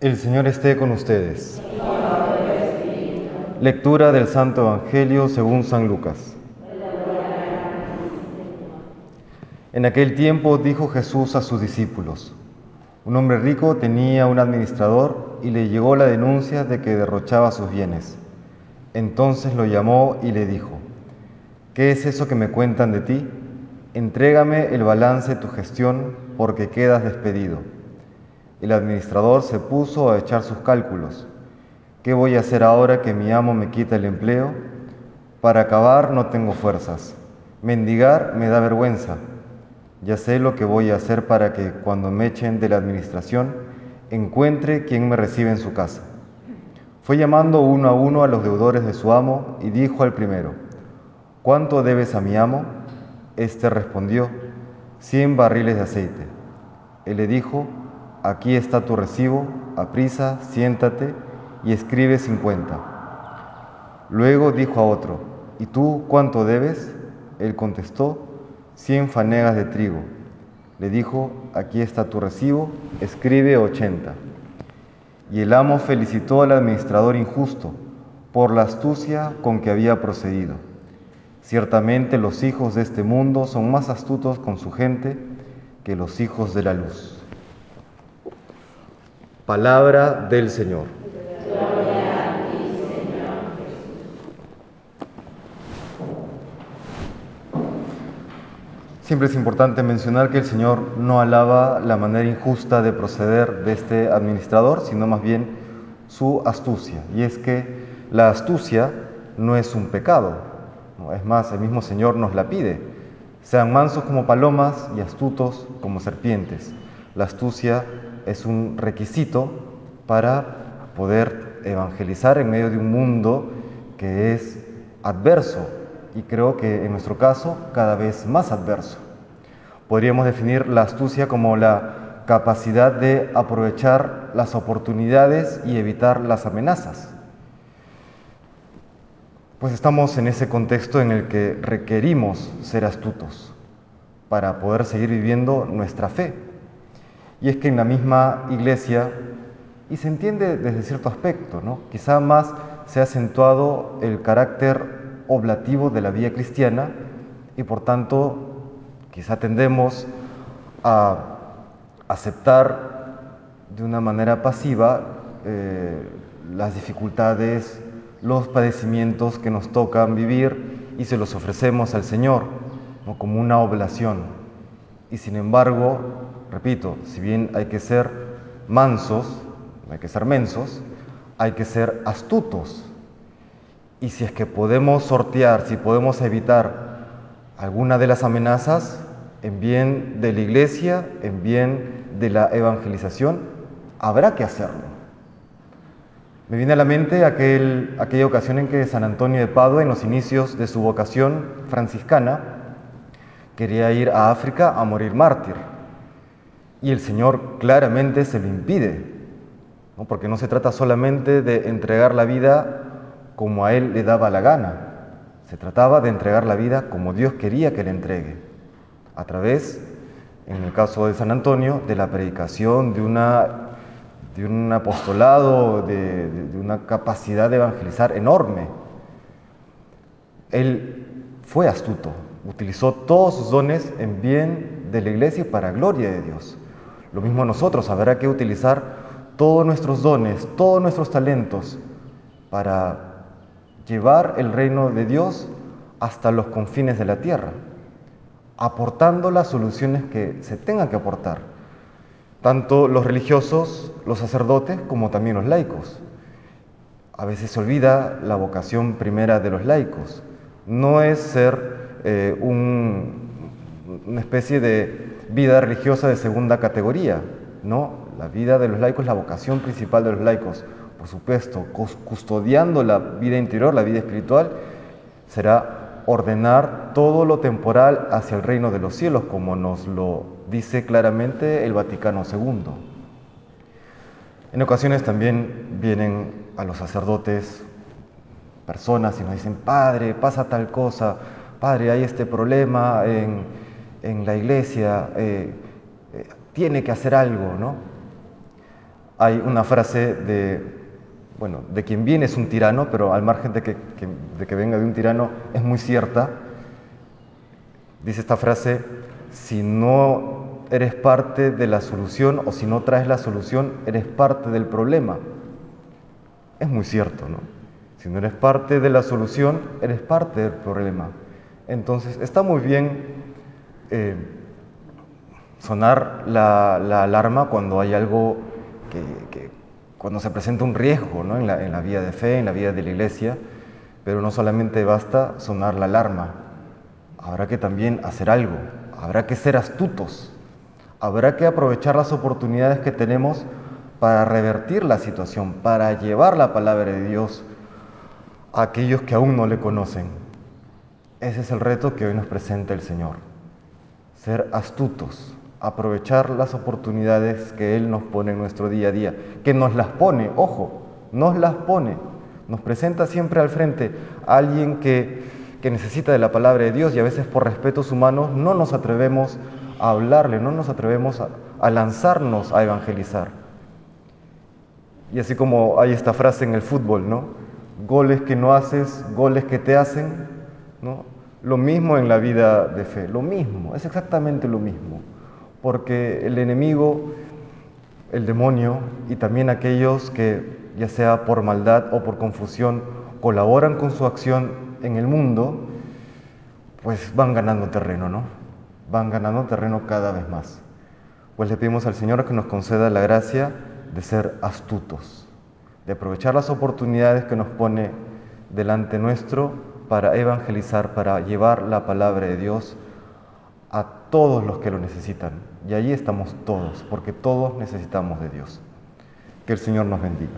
El Señor esté con ustedes. Lectura del Santo Evangelio según San Lucas. En aquel tiempo dijo Jesús a sus discípulos, un hombre rico tenía un administrador y le llegó la denuncia de que derrochaba sus bienes. Entonces lo llamó y le dijo, ¿qué es eso que me cuentan de ti? Entrégame el balance de tu gestión porque quedas despedido. El administrador se puso a echar sus cálculos. ¿Qué voy a hacer ahora que mi amo me quita el empleo? Para acabar no tengo fuerzas. Mendigar me da vergüenza. Ya sé lo que voy a hacer para que cuando me echen de la administración encuentre quien me recibe en su casa. Fue llamando uno a uno a los deudores de su amo y dijo al primero, ¿cuánto debes a mi amo? Este respondió, cien barriles de aceite. Él le dijo, aquí está tu recibo, aprisa, siéntate y escribe cincuenta. Luego dijo a otro, ¿y tú cuánto debes? Él contestó, cien fanegas de trigo. Le dijo, aquí está tu recibo, escribe ochenta. Y el amo felicitó al administrador injusto por la astucia con que había procedido. Ciertamente los hijos de este mundo son más astutos con su gente que los hijos de la luz. Palabra del Señor. Siempre es importante mencionar que el Señor no alaba la manera injusta de proceder de este administrador, sino más bien su astucia. Y es que la astucia no es un pecado. Es más, el mismo Señor nos la pide. Sean mansos como palomas y astutos como serpientes. La astucia es un requisito para poder evangelizar en medio de un mundo que es adverso y creo que en nuestro caso cada vez más adverso. Podríamos definir la astucia como la capacidad de aprovechar las oportunidades y evitar las amenazas. Pues estamos en ese contexto en el que requerimos ser astutos para poder seguir viviendo nuestra fe. Y es que en la misma iglesia, y se entiende desde cierto aspecto, ¿no? quizá más se ha acentuado el carácter oblativo de la vida cristiana y por tanto quizá tendemos a aceptar de una manera pasiva eh, las dificultades, los padecimientos que nos tocan vivir y se los ofrecemos al Señor como una oblación. Y sin embargo, repito, si bien hay que ser mansos, hay que ser mensos, hay que ser astutos y si es que podemos sortear, si podemos evitar alguna de las amenazas en bien de la iglesia, en bien de la evangelización, habrá que hacerlo. Me viene a la mente aquel, aquella ocasión en que San Antonio de Padua, en los inicios de su vocación franciscana, quería ir a África a morir mártir. Y el Señor claramente se lo impide, ¿no? porque no se trata solamente de entregar la vida como a él le daba la gana. Se trataba de entregar la vida como Dios quería que le entregue, a través, en el caso de San Antonio, de la predicación, de, un apostolado, de, de una capacidad de evangelizar enorme. Él fue astuto, utilizó todos sus dones en bien de la iglesia y para gloria de Dios. Lo mismo nosotros, habrá que utilizar todos nuestros dones, todos nuestros talentos para llevar el reino de Dios hasta los confines de la tierra, aportando las soluciones que se tengan que aportar, tanto los religiosos, los sacerdotes, como también los laicos. A veces se olvida la vocación primera de los laicos. No es ser eh, un, una especie de vida religiosa de segunda categoría, no, la vida de los laicos la vocación principal de los laicos, por supuesto, custodiando la vida interior, la vida espiritual, será ordenar todo lo temporal hacia el reino de los cielos, como nos lo dice claramente el Vaticano II. En ocasiones también vienen a los sacerdotes personas y nos dicen, Padre, pasa tal cosa, Padre, hay este problema en, en la iglesia, eh, eh, tiene que hacer algo, ¿no? hay una frase de, bueno, de quien viene es un tirano, pero al margen de que, de que venga de un tirano es muy cierta. Dice esta frase, si no eres parte de la solución o si no traes la solución, eres parte del problema. Es muy cierto, ¿no? Si no eres parte de la solución, eres parte del problema. Entonces, está muy bien eh, sonar la, alarma cuando hay algo que, cuando se presenta un riesgo ¿no? en, la, en la vida de fe, en la vida de la iglesia, pero no solamente basta sonar la alarma, habrá que también hacer algo, habrá que ser astutos, habrá que aprovechar las oportunidades que tenemos para revertir la situación, para llevar la palabra de Dios a aquellos que aún no le conocen. Ese es el reto que hoy nos presenta el Señor. Ser astutos, aprovechar las oportunidades que Él nos pone en nuestro día a día, que nos las pone, ojo, nos las pone, nos presenta siempre al frente a alguien que, que necesita de la palabra de Dios y a veces por respetos humanos no nos atrevemos a hablarle, no nos atrevemos a, a lanzarnos a evangelizar. Y así como hay esta frase en el fútbol, ¿no? Goles que no haces, goles que te hacen, ¿no? Lo mismo en la vida de fe, lo mismo, es exactamente lo mismo porque el enemigo, el demonio y también aquellos que, ya sea por maldad o por confusión, colaboran con su acción en el mundo, pues van ganando terreno, ¿no? Van ganando terreno cada vez más. Pues le pedimos al Señor que nos conceda la gracia de ser astutos, de aprovechar las oportunidades que nos pone delante nuestro para evangelizar, para llevar la palabra de Dios a todos los que lo necesitan. Y allí estamos todos, porque todos necesitamos de Dios. Que el Señor nos bendiga.